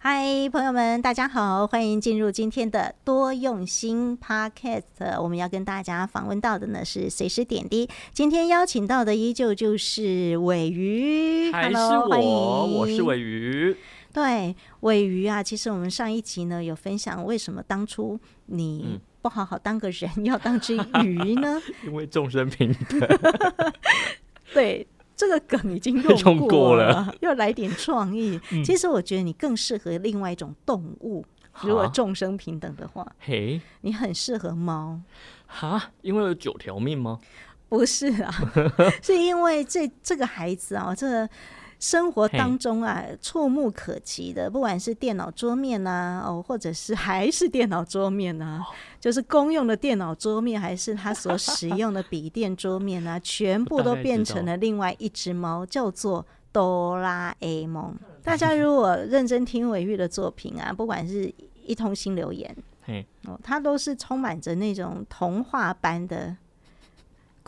嗨，朋友们，大家好，欢迎进入今天的多用心 Podcast。我们要跟大家访问到的呢是随时点滴，今天邀请到的依旧就是尾鱼，还是我，Hello, 欢迎，我是尾鱼。对，尾鱼啊，其实我们上一集呢有分享为什么当初你不好好当个人，嗯、要当只鱼呢？因为众生平等。对。这个梗已经用过了，用过了要来点创意。嗯、其实我觉得你更适合另外一种动物。如果众生平等的话，嘿，你很适合猫。哈，因为有九条命吗？不是啊，是因为这这个孩子啊，这个。生活当中啊，触目可及的，不管是电脑桌面啊，哦，或者是还是电脑桌面啊，就是公用的电脑桌面，还是他所使用的笔电桌面啊，全部都变成了另外一只猫，叫做哆啦 A 梦。大家如果认真听伟玉的作品啊，不管是一通新留言，哦，它都是充满着那种童话般的。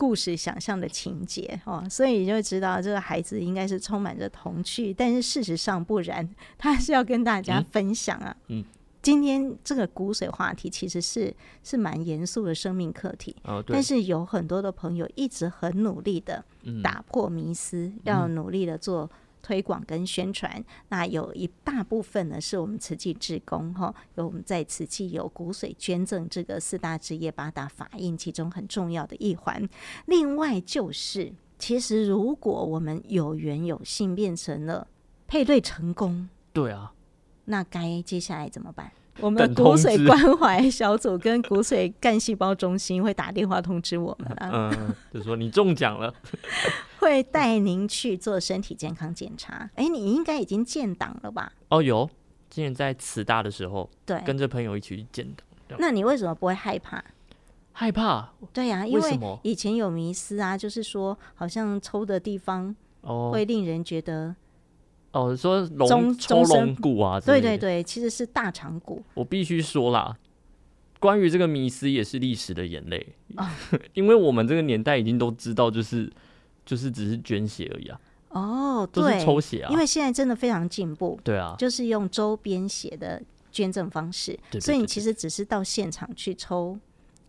故事想象的情节哦，所以你就知道这个孩子应该是充满着童趣，但是事实上不然，他是要跟大家分享啊。嗯，嗯，今天这个骨髓话题其实是是蛮严肃的生命课题，哦，但是有很多的朋友一直很努力的打破迷思，嗯，要努力的做。推广跟宣传，那有一大部分呢是我们慈济志工哈，有我们在慈济有骨髓捐赠这个四大职业八大法印其中很重要的一环。另外就是，其实如果我们有缘有幸变成了配对成功，对啊，那该接下来怎么办？我们骨髓关怀小组跟骨髓干细胞中心会打电话通知我们啊，嗯，就说你中奖了，会带您去做身体健康检查。哎，你应该已经建档了吧？哦，有，之前在慈大的时候，对，跟着朋友一起去建档。那你为什么不会害怕？害怕？对呀，因为以前有迷思啊，就是说好像抽的地方会令人觉得。哦，说龙抽龙骨啊，对对对，其实是大肠骨。我必须说啦，关于这个迷思也是历史的眼泪，哦、因为我们这个年代已经都知道，就是就是只是捐血而已啊。哦，对，是抽血啊。因为现在真的非常进步，对啊，就是用周边血的捐赠方式，所以你其实只是到现场去抽。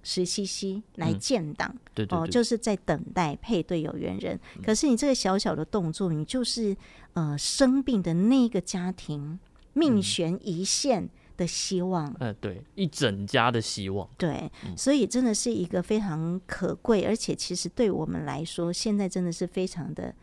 十 CC 来建档，嗯、对对对，哦，就是在等待配对有缘人。嗯、可是你这个小小的动作，你就是呃生病的那个家庭命悬一线的希望。呃、嗯，对，一整家的希望。对，嗯、所以真的是一个非常可贵，而且其实对我们来说，现在真的是非常的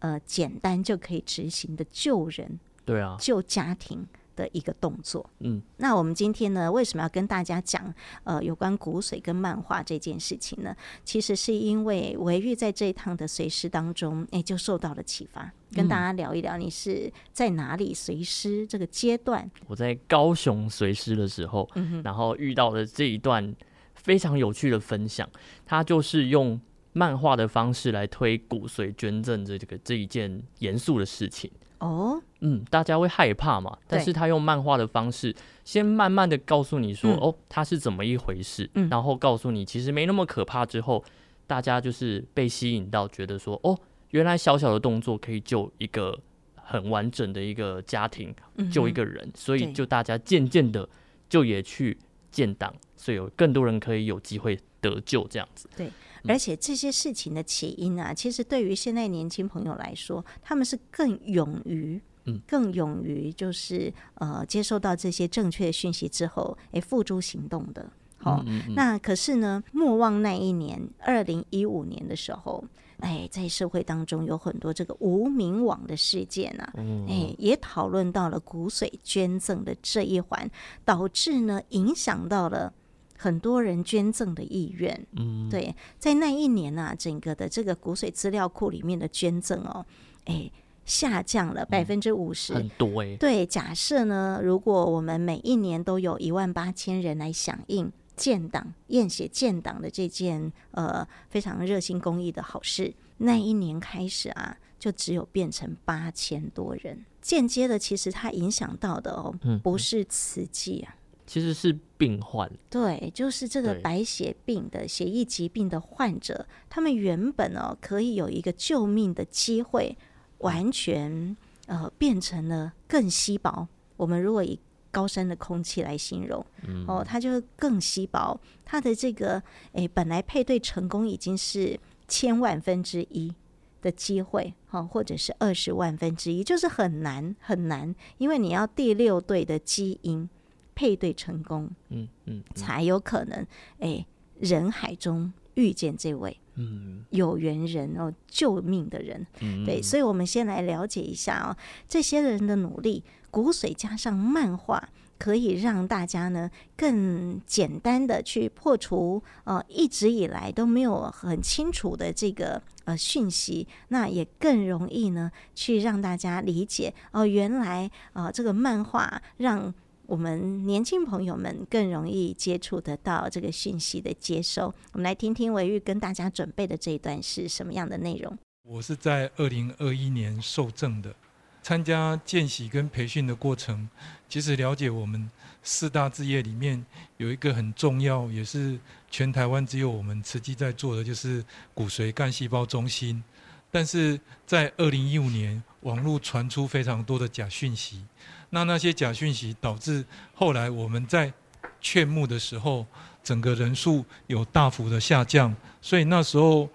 呃简单就可以执行的救人。对啊，救家庭。的一个动作，嗯，那我们今天呢，为什么要跟大家讲呃有关骨髓跟漫画这件事情呢？其实是因为维玉在这一趟的随师当中，哎，就受到了启发，跟大家聊一聊，你是在哪里随师这个阶段？我在高雄随师的时候，嗯哼，然后遇到的这一段非常有趣的分享，他就是用漫画的方式来推骨髓捐赠这个这一件严肃的事情。哦，嗯，大家会害怕嘛？但是他用漫画的方式，先慢慢的告诉你说，嗯、哦，他是怎么一回事，嗯、然后告诉你其实没那么可怕。之后，大家就是被吸引到，觉得说，哦，原来小小的动作可以救一个很完整的一个家庭，嗯、救一个人，所以就大家渐渐的就也去建党，所以有更多人可以有机会得救这样子。对。而且这些事情的起因啊，其实对于现在年轻朋友来说，他们是更勇于，嗯，更勇于就是呃接受到这些正确的讯息之后，诶，付诸行动的。好，嗯嗯嗯，那可是呢，莫忘那一年，二零一五年的时候，哎，在社会当中有很多这个无名网的事件啊，哎，也讨论到了骨髓捐赠的这一环，导致呢影响到了。很多人捐赠的意愿，嗯，对，在那一年呢、啊，整个的这个骨髓资料库里面的捐赠哦，哎，下降了百分之五十，很多哎。对，假设呢，如果我们每一年都有一万八千人来响应建档验血建档的这件呃非常热心公益的好事，那一年开始啊，就只有变成八千多人，间接的其实它影响到的哦，不是慈济啊。其实是病患，对，就是这个白血病的血液疾病的患者，他们原本哦可以有一个救命的机会，完全呃变成了更稀薄，我们如果以高山的空气来形容，嗯、哦，它就更稀薄。它的这个，诶，本来配对成功已经是千万分之一的机会，哈、哦，或者是二十万分之一，就是很难很难，因为你要第六对的基因配对成功，嗯嗯，嗯才有可能，诶，人海中遇见这位，嗯，有缘人哦，救命的人，嗯，对，所以我们先来了解一下哦，这些人的努力。骨髓加上漫画，可以让大家呢更简单的去破除呃一直以来都没有很清楚的这个呃讯息，那也更容易呢去让大家理解哦、呃，原来呃这个漫画让我们年轻朋友们更容易接触得到这个讯息的接收。我们来听听维玉跟大家准备的这一段是什么样的内容？我是在二零二一年受证的。参加见习跟培训的过程，其实了解我们四大志业里面有一个很重要，也是全台湾只有我们慈济在做的，就是骨髓干细胞中心。但是在二零一五年，网络传出非常多的假讯息，那那些假讯息导致后来我们在劝募的时候，整个人数有大幅的下降，所以那时候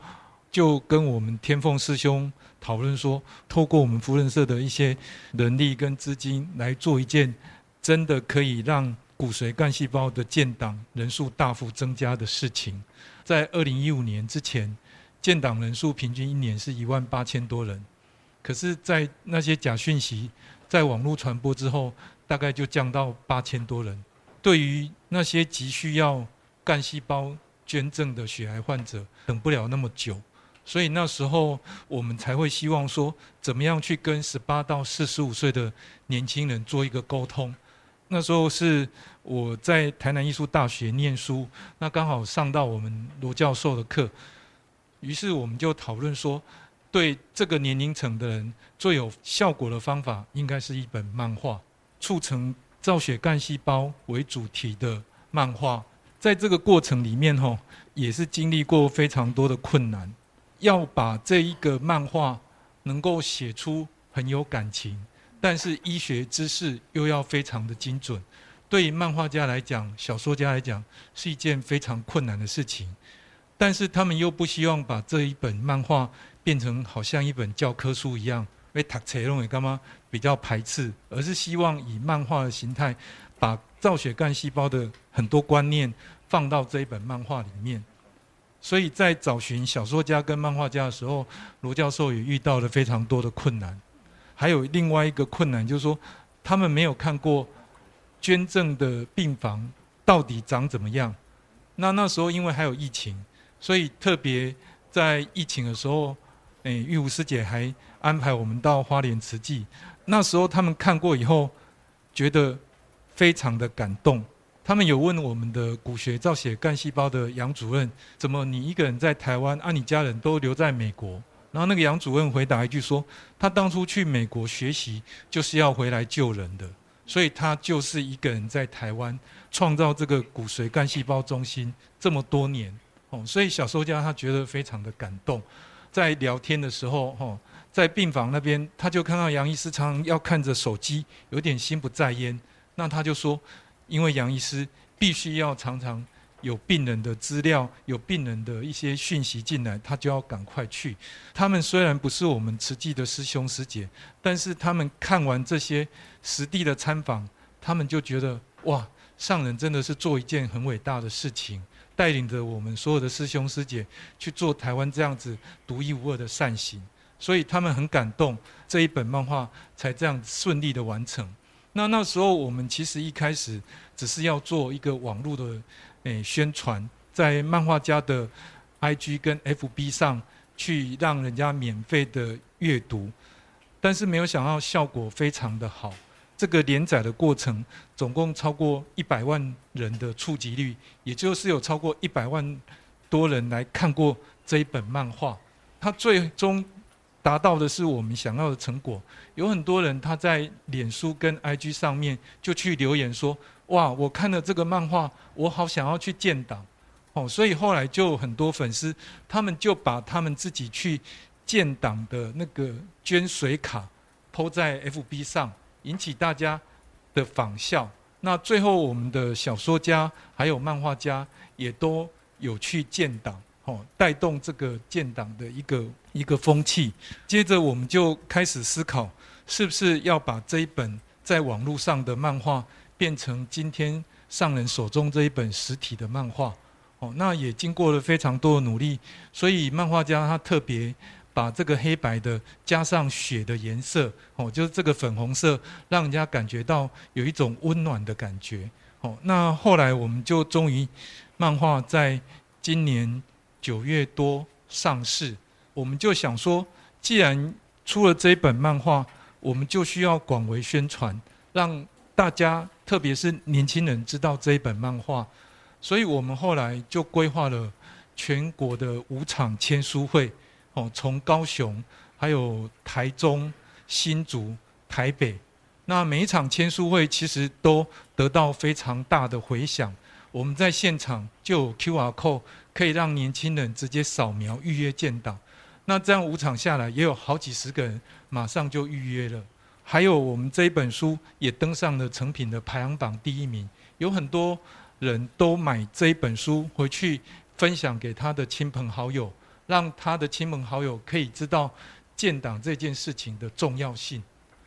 就跟我们天凤师兄。讨论说，透过我们福仁社的一些人力跟资金来做一件真的可以让骨髓干细胞的建档人数大幅增加的事情。在二零一五年之前，建档人数平均一年是一万八千多人，可是，在那些假讯息在网络传播之后，大概就降到八千多人。对于那些急需要干细胞捐赠的血癌患者，等不了那么久。所以那时候我们才会希望说，怎么样去跟十八到四十五岁的年轻人做一个沟通。那时候是我在台南艺术大学念书，那刚好上到我们罗教授的课，于是我们就讨论说，对这个年龄层的人最有效果的方法，应该是一本漫画，促成造血干细胞为主题的漫画。在这个过程里面，吼，也是经历过非常多的困难。要把这一个漫画能够写出很有感情，但是医学知识又要非常的精准，对漫画家来讲、小说家来讲是一件非常困难的事情。但是他们又不希望把这一本漫画变成好像一本教科书一样被读册弄的干嘛比较排斥，而是希望以漫画的形态，把造血干细胞的很多观念放到这一本漫画里面。所以在找寻小说家跟漫画家的时候，罗教授也遇到了非常多的困难。还有另外一个困难，就是说他们没有看过捐赠的病房到底长怎么样。那那时候因为还有疫情，所以特别在疫情的时候，诶，玉湖师姐还安排我们到花莲慈济。那时候他们看过以后，觉得非常的感动。他们有问我们的骨髓造血干细胞的杨主任，怎么你一个人在台湾，啊，你家人都留在美国？然后那个杨主任回答一句说，他当初去美国学习就是要回来救人的，所以他就是一个人在台湾创造这个骨髓干细胞中心这么多年，所以小说家他觉得非常的感动。在聊天的时候，哈，在病房那边，他就看到杨医师常常要看着手机，有点心不在焉，那他就说。因为杨医师必须要常常有病人的资料，有病人的一些讯息进来，他就要赶快去。他们虽然不是我们慈济的师兄师姐，但是他们看完这些实地的参访，他们就觉得哇，上人真的是做一件很伟大的事情，带领着我们所有的师兄师姐去做台湾这样子独一无二的善行，所以他们很感动，这一本漫画才这样顺利的完成。那那时候我们其实一开始只是要做一个网络的诶、宣传，在漫画家的 IG 跟 FB 上去让人家免费的阅读，但是没有想到效果非常的好。这个连载的过程总共超过一百万人的触及率，也就是有超过一百万多人来看过这一本漫画，它最终。达到的是我们想要的成果。有很多人他在脸书跟 IG 上面就去留言说：“哇，我看了这个漫画，我好想要去建档。”哦，所以后来就很多粉丝，他们就把他们自己去建档的那个捐水卡 PO 在 FB 上，引起大家的仿效。那最后，我们的小说家还有漫画家也都有去建档，哦，带动这个建档的一个一个风气。接着，我们就开始思考，是不是要把这一本在网络上的漫画变成今天上人手中这一本实体的漫画？哦，那也经过了非常多的努力，所以漫画家他特别。把这个黑白的加上血的颜色，哦，就是这个粉红色，让人家感觉到有一种温暖的感觉。哦，那后来我们就终于漫画在今年九月多上市，我们就想说，既然出了这一本漫画，我们就需要广为宣传，让大家特别是年轻人知道这一本漫画，所以我们后来就规划了全国的五场签书会。哦，从高雄、还有台中、新竹、台北，那每一场签书会其实都得到非常大的回响。我们在现场就有 QR code，可以让年轻人直接扫描预约建档。那这样五场下来，也有好几十个人马上就预约了。还有我们这一本书也登上了成品的排行榜第一名，有很多人都买这一本书回去分享给他的亲朋好友。让他的亲朋好友可以知道建档这件事情的重要性。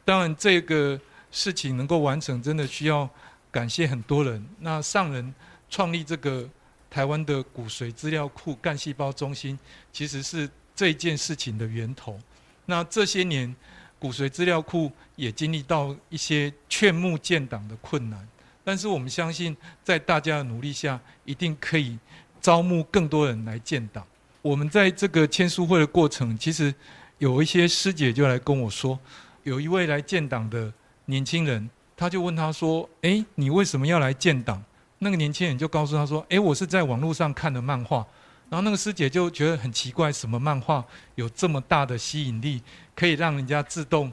当然，这个事情能够完成，真的需要感谢很多人。那上人创立这个台湾的骨髓资料库干细胞中心，其实是这件事情的源头。那这些年，骨髓资料库也经历到一些劝募建档的困难，但是我们相信，在大家的努力下，一定可以招募更多人来建档。我们在这个签书会的过程，其实有一些师姐就来跟我说，有一位来建档的年轻人，他就问他说：“诶，你为什么要来建档？”那个年轻人就告诉他说：“诶，我是在网络上看的漫画。”然后那个师姐就觉得很奇怪，什么漫画有这么大的吸引力，可以让人家自动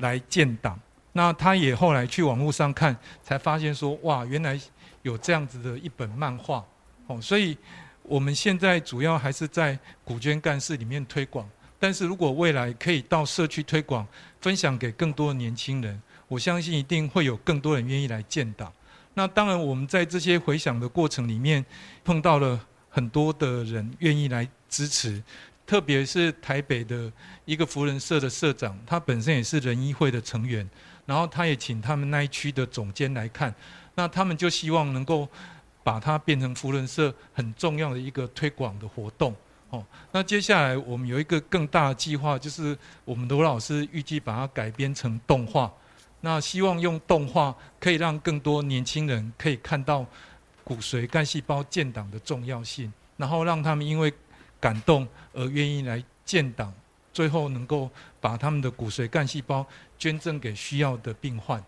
来建档？那他也后来去网络上看，才发现说：“哇，原来有这样子的一本漫画。”哦，所以。我们现在主要还是在古捐干事里面推广，但是如果未来可以到社区推广，分享给更多的年轻人，我相信一定会有更多人愿意来建档。那当然，我们在这些回响的过程里面，碰到了很多的人愿意来支持，特别是台北的一个福人社的社长，他本身也是人医会的成员，然后他也请他们那一区的总监来看，那他们就希望能够。把它变成扶轮社很重要的一个推广的活动，哦，那接下来我们有一个更大的计划，就是我们罗老师预计把它改编成动画，那希望用动画可以让更多年轻人可以看到骨髓干细胞建档的重要性，然后让他们因为感动而愿意来建档，最后能够把他们的骨髓干细胞捐赠给需要的病患。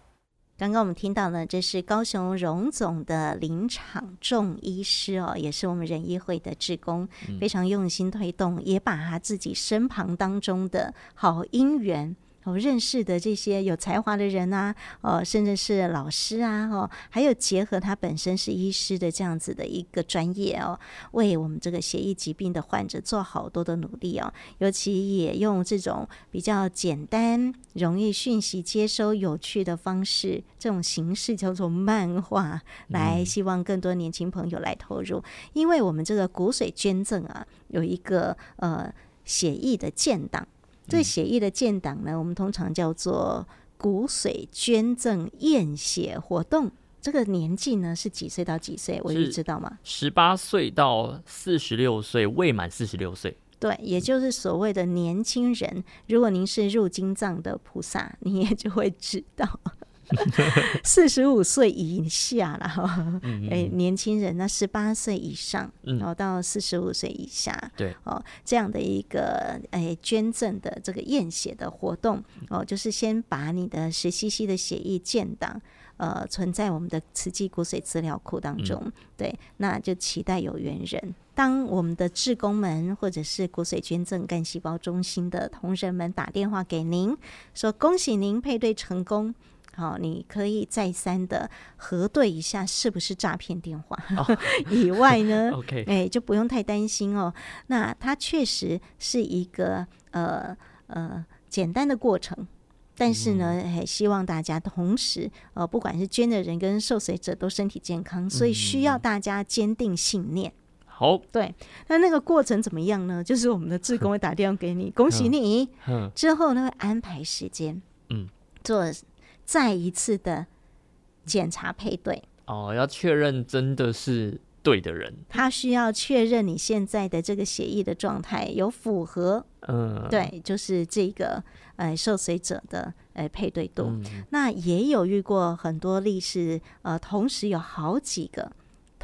刚刚我们听到呢，这是高雄荣总的林场仲医师哦，也是我们仁医会的职工，非常用心推动，也把他自己身旁当中的好姻缘。我认识的这些有才华的人啊，哦，甚至是老师啊，哦，还有结合他本身是医师的这样子的一个专业哦，为我们这个血液疾病的患者做好多的努力哦，尤其也用这种比较简单、容易讯息接收、有趣的方式，这种形式叫做漫画，来希望更多年轻朋友来投入，因为我们这个骨髓捐赠啊，有一个呃协议的建档。这血液的建档呢，我们通常叫做骨髓捐赠验血活动。这个年纪呢是几岁到几岁？我就知道吗？十八岁到四十六岁，未满四十六岁。对，也就是所谓的年轻人。如果您是入金藏的菩萨，你也就会知道。四十五岁以下了哈，哎，年轻人呢十八岁以上，然后到四十五岁以下，对哦，这样的一个哎捐赠的这个验血的活动哦，就是先把你的十 CC 的血液建档，呃，存在我们的慈济骨髓资料库当中，对，那就期待有缘人。当我们的志工们或者是骨髓捐赠干细胞中心的同仁们打电话给您，说恭喜您配对成功。好，你可以再三的核对一下是不是诈骗电话。Oh. 以外呢，OK，哎，就不用太担心哦。那它确实是一个呃呃简单的过程，但是呢，还希望大家同时，呃，不管是捐的人跟受随者都身体健康，所以需要大家坚定信念。好，对，那那个过程怎么样呢？就是我们的志工会打电话给你，恭喜你，之后呢会安排时间，嗯，做再一次的检查配对。哦，要确认真的是对的人，他需要确认你现在的这个协议的状态有符合，嗯，对，就是这个呃受随者的呃配对度。嗯、那也有遇过很多例是呃同时有好几个。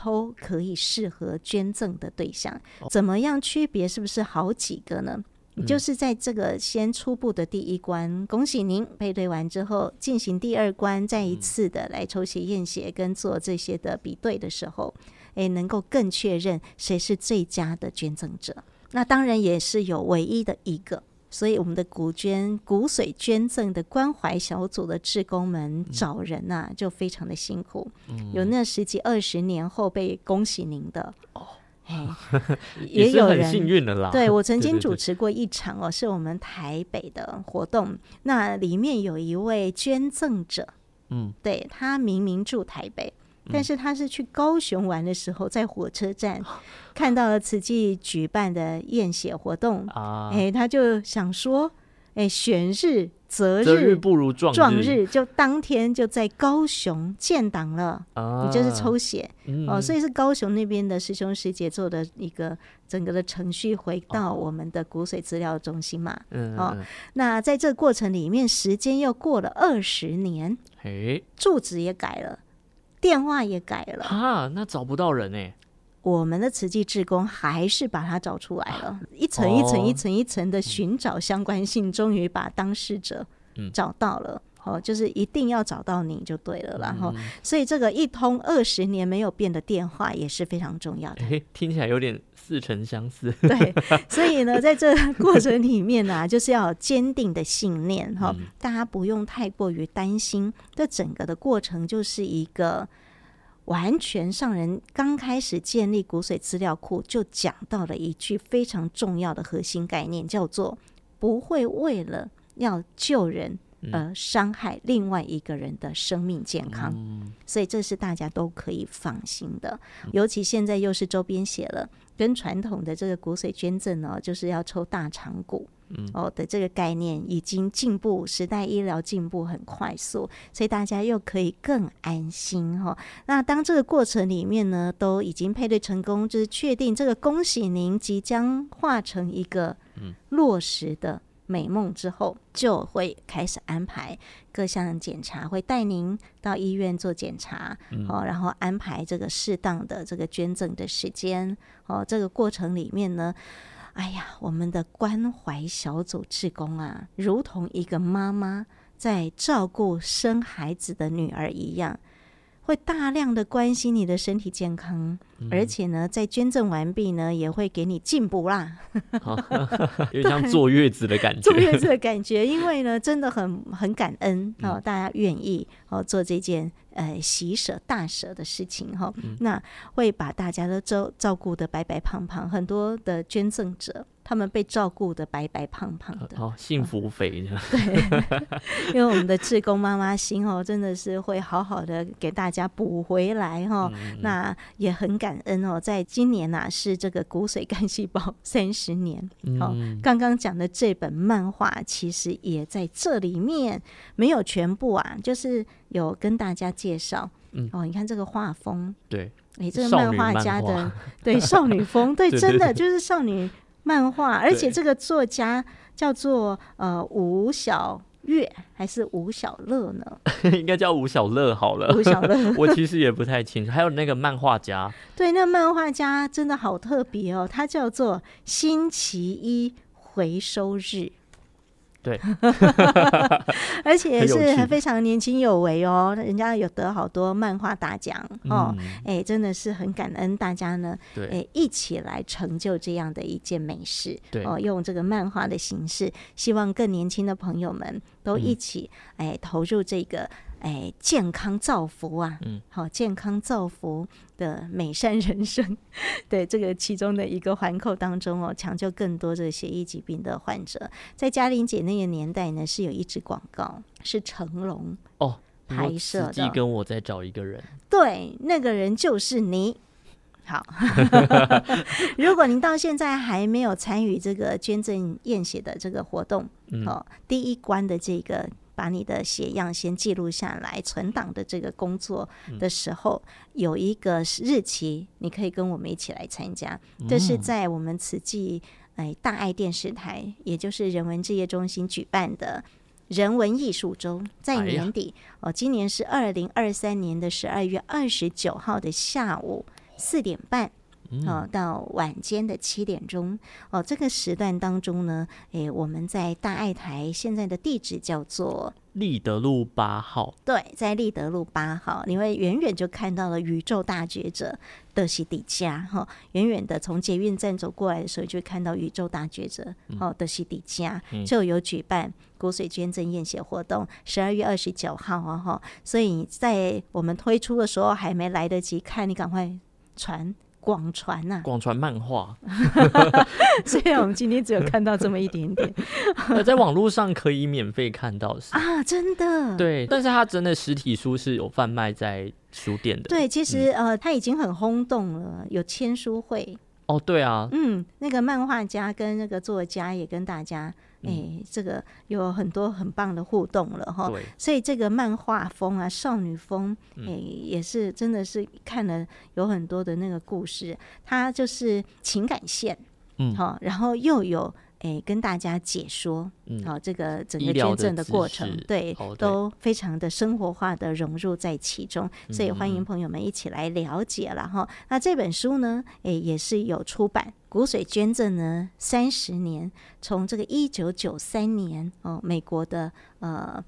都可以适合捐赠的对象，怎么样区别是不是好几个呢？嗯、就是在这个先初步的第一关，恭喜您配对完之后，进行第二关，再一次的来抽血验血跟做这些的比对的时候，诶，能够更确认谁是最佳的捐赠者。那当然也是有唯一的一个。所以，我们的骨捐、骨髓捐赠的关怀小组的志工们找人呐、就非常的辛苦。嗯、有那十几二十年后被恭喜您的哦，哎，也有人幸运的啦。对，我曾经主持过一场哦，是我们台北的活动，那里面有一位捐赠者，嗯，对，他明明住台北。但是他是去高雄玩的时候，在火车站 看到了慈济举办的验血活动啊，哎，他就想说，哎，选日择日，不如撞日，撞日就当天就在高雄建档了。啊，你就是抽血。哦，所以是高雄那边的师兄师姐做的一个整个的程序，回到我们的骨髓资料中心嘛，嗯，哦，那在这个过程里面，时间又过了二十年，哎，住址也改了。电话也改了。啊，那找不到人哎。我们的慈济志工还是把它找出来了，一层一层一层一层的寻找相关性，终于把当事者找到了。哦，就是一定要找到你就对了，然后，所以这个一通二十年没有变的电话也是非常重要的。哎，听起来有点似曾相识。对，所以呢，在这过程里面呢、啊，就是要坚定的信念哈，大家不用太过于担心。这整个的过程就是一个完全上人刚开始建立骨髓资料库就讲到了一句非常重要的核心概念，叫做不会为了要救人。而伤害另外一个人的生命健康，嗯、所以这是大家都可以放心的。尤其现在又是周边写了，跟传统的这个骨髓捐赠呢，就是要抽大肠骨哦的这个概念已经进步，时代医疗进步很快速，所以大家又可以更安心哈。那当这个过程里面呢，都已经配对成功，就是确定这个恭喜您即将化成一个落实的。美梦之后，就会开始安排各项检查，会带您到医院做检查，嗯、哦，然后安排这个适当的这个捐赠的时间，哦，这个过程里面呢，哎呀，我们的关怀小组志工啊，如同一个妈妈在照顾生孩子的女儿一样。会大量的关心你的身体健康，嗯、而且呢，在捐赠完毕呢，也会给你进补啦，有点像坐月子的感觉。坐月子的感觉，因为呢，真的很很感恩哦，嗯、大家愿意哦做这件呃喜舍大舍的事情哈，哦。嗯、那会把大家都照照顾的白白胖胖，很多的捐赠者。他们被照顾的白白胖胖的，哦，幸福肥的。对，因为我们的志工妈妈心哦，真的是会好好的给大家补回来哈。嗯、那也很感恩哦，在今年呐、啊、是这个骨髓干细胞三十年。哦，嗯、刚刚讲的这本漫画其实也在这里面，没有全部啊，就是有跟大家介绍。嗯，哦，你看这个画风，对，哎，这个漫画家的对少女风，对，真的就是少女。漫画，而且这个作家叫做呃吴小月还是吴小乐呢？应该叫吴小乐好了。吴小乐，我其实也不太清楚。还有那个漫画家，对，那个漫画家真的好特别哦，他叫做星期一回收日。对，而且是非常年轻有为哦，人家有得好多漫画大奖哦，哎、嗯，真的是很感恩大家呢，对，哎，一起来成就这样的一件美事，哦，用这个漫画的形式，希望更年轻的朋友们都一起哎投入这个哎健康造福啊，嗯，好健康造福的美善人生，对这个其中的一个环扣当中哦，抢救更多这个血液疾病的患者。在嘉玲姐那个年代呢，是有一支广告是成龙哦拍摄的，跟我在找一个人，对，那个人就是你。好，如果您到现在还没有参与这个捐赠验血的这个活动，嗯、哦，第一关的这个把你的血样先记录下来、存档的这个工作的时候，嗯、有一个日期，你可以跟我们一起来参加。这是在我们慈济哎大爱电视台，也就是人文置业中心举办的人文艺术周，在年底、哎、哦，今年是二零二三年的十二月二十九号的下午。四点半，哦，到晚间的七点钟，哦，这个时段当中呢，诶，我们在大爱台，现在的地址叫做立德路八号。对，在立德路八号，你会远远就看到了宇宙大觉者的西底家，哈，远远的从捷运站走过来的时候，就会看到宇宙大觉者，哦，的西底家就有举办骨髓捐赠验血活动，十二月二十九号啊，哈，所以在我们推出的时候还没来得及看，你赶快。传广传呐，广传漫画，虽然我们今天只有看到这么一点点，在网络上可以免费看到是。啊，真的，对，但是它真的实体书是有贩卖在书店的，对，其实、嗯、呃，它已经很轰动了，有签书会，哦，对啊，嗯，那个漫画家跟那个作家也跟大家。哎、欸，这个有很多很棒的互动了哈，所以这个漫画风啊，少女风，哎、欸，也是真的是看了有很多的那个故事，它就是情感线，嗯，好，然后又有。诶，跟大家解说，好、这个整个捐赠的过程，对，都非常的生活化的融入在其中，所以欢迎朋友们一起来了解了哈。嗯、那这本书呢，诶，也是有出版骨髓捐赠呢三十年，从这个一九九三年哦，美国的呃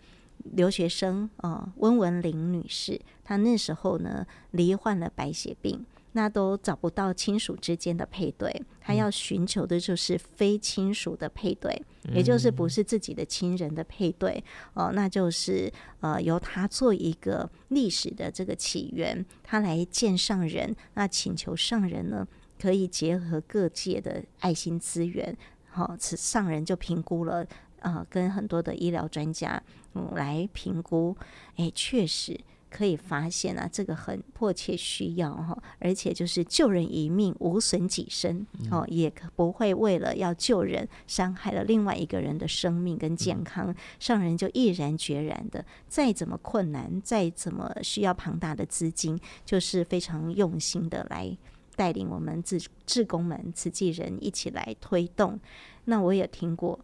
留学生哦，温文玲女士，她那时候呢罹患了白血病。那都找不到亲属之间的配对，他要寻求的就是非亲属的配对，嗯、也就是不是自己的亲人的配对哦，那就是呃由他做一个历史的这个起源，他来见上人，那请求上人呢可以结合各界的爱心资源，好、哦，此上人就评估了，呃，跟很多的医疗专家嗯来评估，哎，确实。可以发现啊，这个很迫切需要哈，而且就是救人一命，无损己身哦，也可不会为了要救人，伤害了另外一个人的生命跟健康，上人就毅然决然的，再怎么困难，再怎么需要庞大的资金，就是非常用心的来带领我们志志工们、慈济人一起来推动。那我也听过，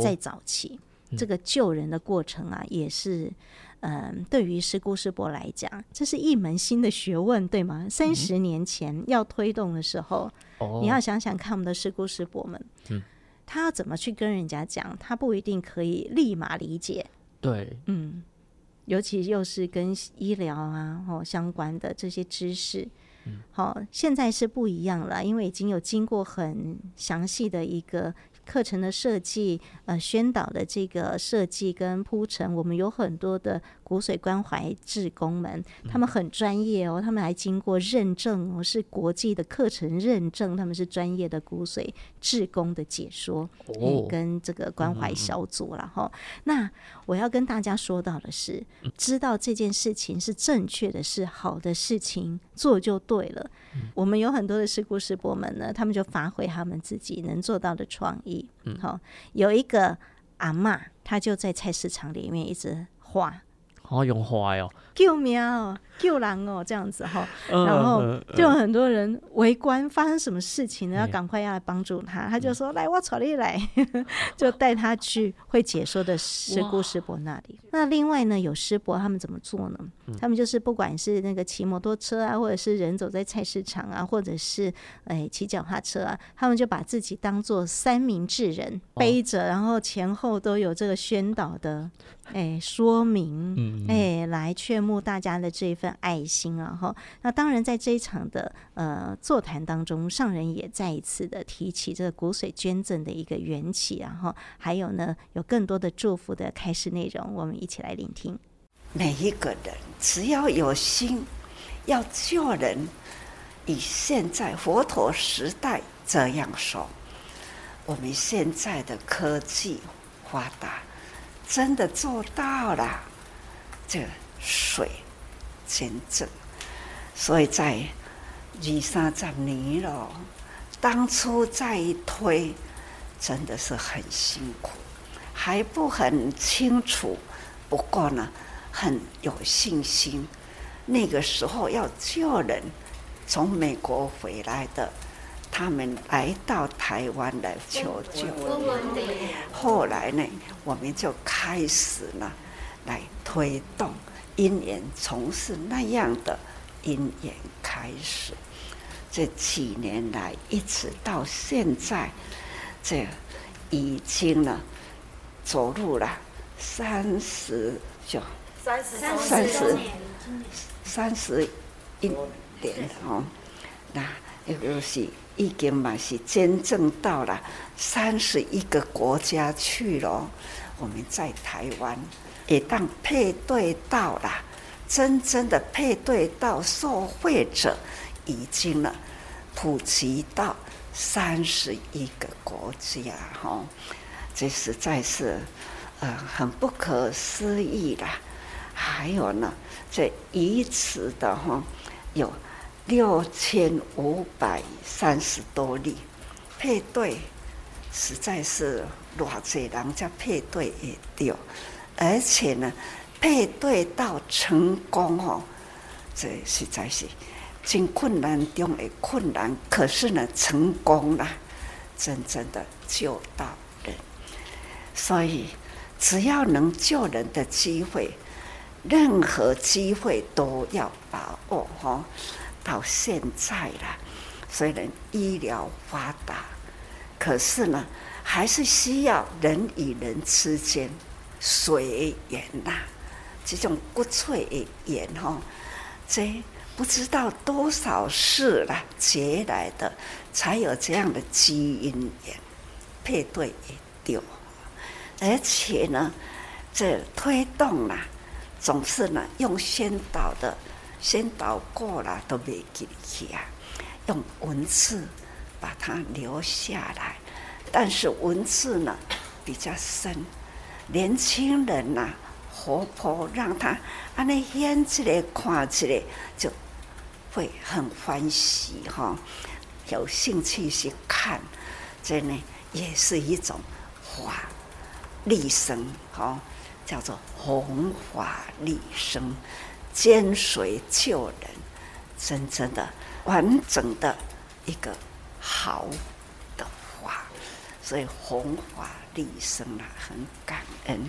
在早期这个救人的过程啊，也是。嗯，对于师姑师伯来讲，这是一门新的学问，对吗？三十年前要推动的时候，嗯、你要想想看，我们的师姑师伯们，嗯、他要怎么去跟人家讲，他不一定可以立马理解。对，嗯，尤其又是跟医疗啊哦相关的这些知识，好、嗯哦，现在是不一样了，因为已经有经过很详细的一个。课程的设计，呃，宣导的这个设计跟铺陈，我们有很多的骨髓关怀志工们，他们很专业哦，他们还经过认证哦，是国际的课程认证，他们是专业的骨髓志工的解说，哦，跟这个关怀小组然后，那我要跟大家说到的是，知道这件事情是正确的，是好的事情，做就对了。我们有很多的师姑师伯们呢，他们就发挥他们自己能做到的创意。嗯，好，有一个阿妈，她就在菜市场里面一直画，好用画哟。救命哦，救人哦，这样子哈，然后就有很多人围观，发生什么事情呢？要赶快要来帮助他。他就说：“来，我带你来。”就带他去会解说的师姑师伯那里。那另外呢，有师伯他们怎么做呢？他们就是不管是那个骑摩托车啊，或者是人走在菜市场啊，或者是哎骑脚踏车啊，他们就把自己当做三明治人背着，然后前后都有这个宣导的哎说明，哎来劝。募大家的这一份爱心啊，哈，那当然在这一场的呃座谈当中，上人也再一次的提起这个骨髓捐赠的一个缘起啊，哈，还有呢有更多的祝福的开示内容，我们一起来聆听。每一个人只要有心要救人，以现在佛陀时代这样说，我们现在的科技发达，真的做到了这水捐赠，所以在二三十年了，当初在推，真的是很辛苦，还不很清楚，不过呢，很有信心。那个时候要救人，从美国回来的，他们来到台湾来求救。后来呢，我们就开始呢，来推动因缘，从事那样的因缘开始。这几年来，一直到现在，这已经呢，走入了三十九、三十、三十、三十一年哦。那也就是已经嘛是真正到了三十一个国家去了。我们在台湾也当配对到了，真正的配对到受惠者。已经了，普及到三十一个国家，哈，这实在是呃很不可思议的。还有呢，这以此的哈有六千五百三十多例配对，实在是偌济人家配对也掉，而且呢配对到成功哦，这实在是。经困难中的困难，可是呢，成功了，真正的救到人。所以，只要能救人的机会，任何机会都要把握。哈，到现在了，虽然医疗发达，可是呢，还是需要人与人之间随缘呐，这种骨髓的缘哈，这。不知道多少世了结来的，才有这样的基因缘配对也丢，而且呢，这推动了，总是呢用先导的，先导过了都没记起啊，用文字把它留下来，但是文字呢比较深，年轻人呐、活泼，让他安尼演起来看起来就。会很欢喜哈，有兴趣去看，这呢也是一种法利生哈，叫做红法利生，捐水救人，真正的完整的一个好的法，所以红法利生啊，很感恩。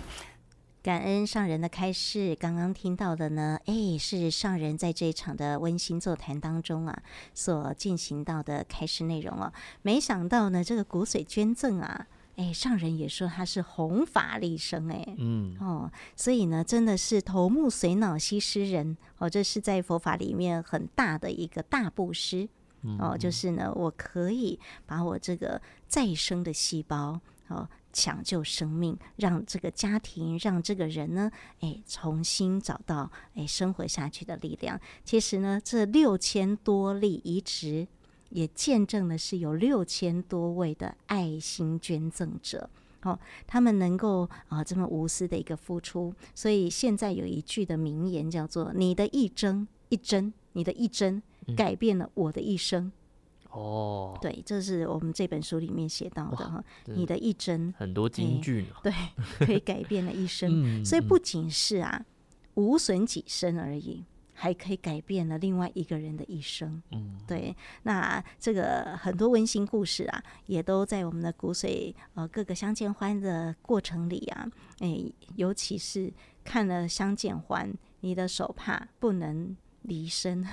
感恩上人的开示，刚刚听到的呢，哎，是上人在这一场的温馨座谈当中啊，所进行到的开示内容哦。没想到呢，这个骨髓捐赠啊，哎，上人也说他是弘法利生，哎，嗯，哦，所以呢，真的是头目髓脑悉施人哦，这是在佛法里面很大的一个大布施哦，就是呢，我可以把我这个再生的细胞哦。抢救生命，让这个家庭，让这个人呢，哎，重新找到哎生活下去的力量。其实呢，这六千多例移植也见证的是有六千多位的爱心捐赠者，哦，他们能够啊这么无私的一个付出。所以现在有一句的名言叫做：“你的一针一针，你的一针改变了我的一生。”哦，对，这是我们这本书里面写到的哈。你的一针，很多金句呢，对，可以改变了一生。嗯、所以不仅是啊，无损己身而已，还可以改变了另外一个人的一生。嗯，对。那这个很多温馨故事啊，也都在我们的骨髓呃各个相见欢的过程里啊，哎，尤其是看了相见欢，你的手帕不能。离身，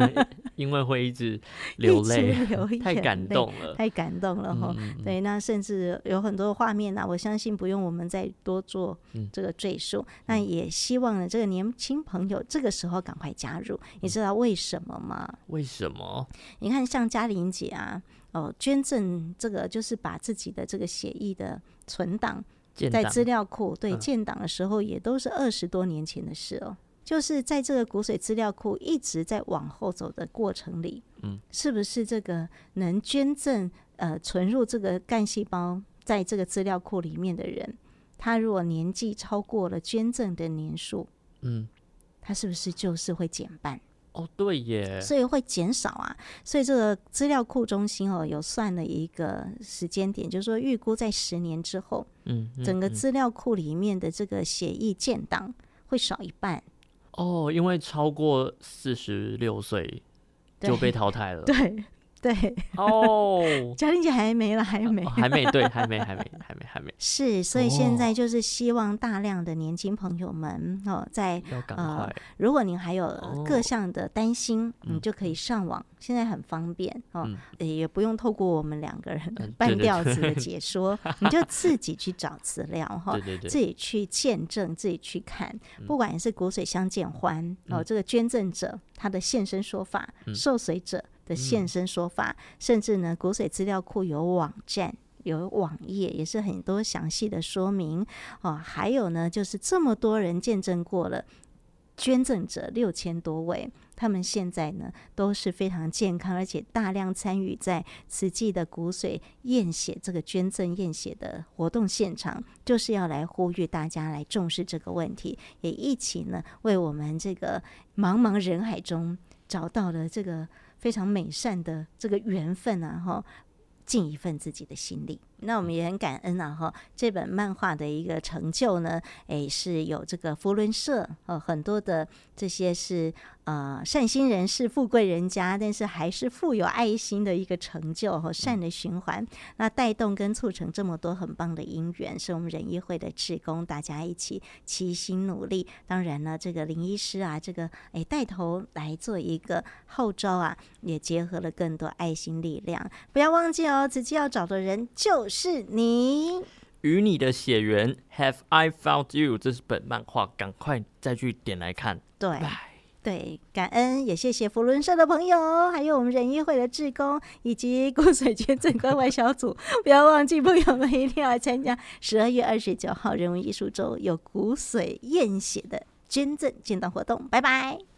因为会一直流泪，流太感动了，太感动了哈。嗯、对，那甚至有很多画面呢、啊，我相信不用我们再多做这个赘述。嗯、那也希望呢，这个年轻朋友这个时候赶快加入。嗯、你知道为什么吗？为什么？你看，像嘉玲姐啊，哦，捐赠这个就是把自己的这个协议的存档在资料库对、嗯、建档的时候，也都是二十多年前的事哦。就是在这个骨髓资料库一直在往后走的过程里，嗯，是不是这个能捐赠呃存入这个干细胞在这个资料库里面的人，他如果年纪超过了捐赠的年数，嗯，他是不是就是会减半？哦，对耶，所以会减少啊。所以这个资料库中心哦，有算了一个时间点，就是说预估在十年之后，嗯，嗯整个资料库里面的这个血液建档会少一半。哦，因为超过四十六岁就被淘汰了。对。对。哦，嘉玲姐还没了，还没，还没，对，还没，还没，还没，还没。是，所以现在就是希望大量的年轻朋友们哦，在呃，如果您还有各项的担心，你就可以上网，现在很方便哦，也不用透过我们两个人 半吊子的解说，你就自己去找资料哈，自己去见证，自己去看，不管是骨髓相见欢哦，这个捐赠者他的现身说法，受髓者。的现身说法，嗯、甚至呢，骨髓资料库有网站、有网页，也是很多详细的说明哦。还有呢，就是这么多人见证过了，捐赠者六千多位，他们现在呢都是非常健康，而且大量参与在慈济的骨髓验血这个捐赠验血的活动现场，就是要来呼吁大家来重视这个问题，也一起呢为我们这个茫茫人海中找到了这个。非常美善的这个缘分啊，哈，尽一份自己的心力。那我们也很感恩啊，哈，这本漫画的一个成就呢，诶，是有这个佛伦社，呃，很多的这些是呃善心人士、富贵人家，但是还是富有爱心的一个成就和善的循环，那带动跟促成这么多很棒的因缘，是我们仁医会的职工，大家一起齐心努力。当然呢，这个林医师啊，这个诶带头来做一个号召啊，也结合了更多爱心力量。不要忘记哦，自己要找的人就是。是你与你的血缘，Have I found you？这是本漫画，赶快再去点来看。对，Bye. 对，感恩也谢谢福伦社的朋友，还有我们仁义会的志工，以及骨髓捐赠关怀小组。不要忘记，朋友们一定要参加十二月二十九号人文艺术周有骨髓验血的捐赠建档活动。拜拜。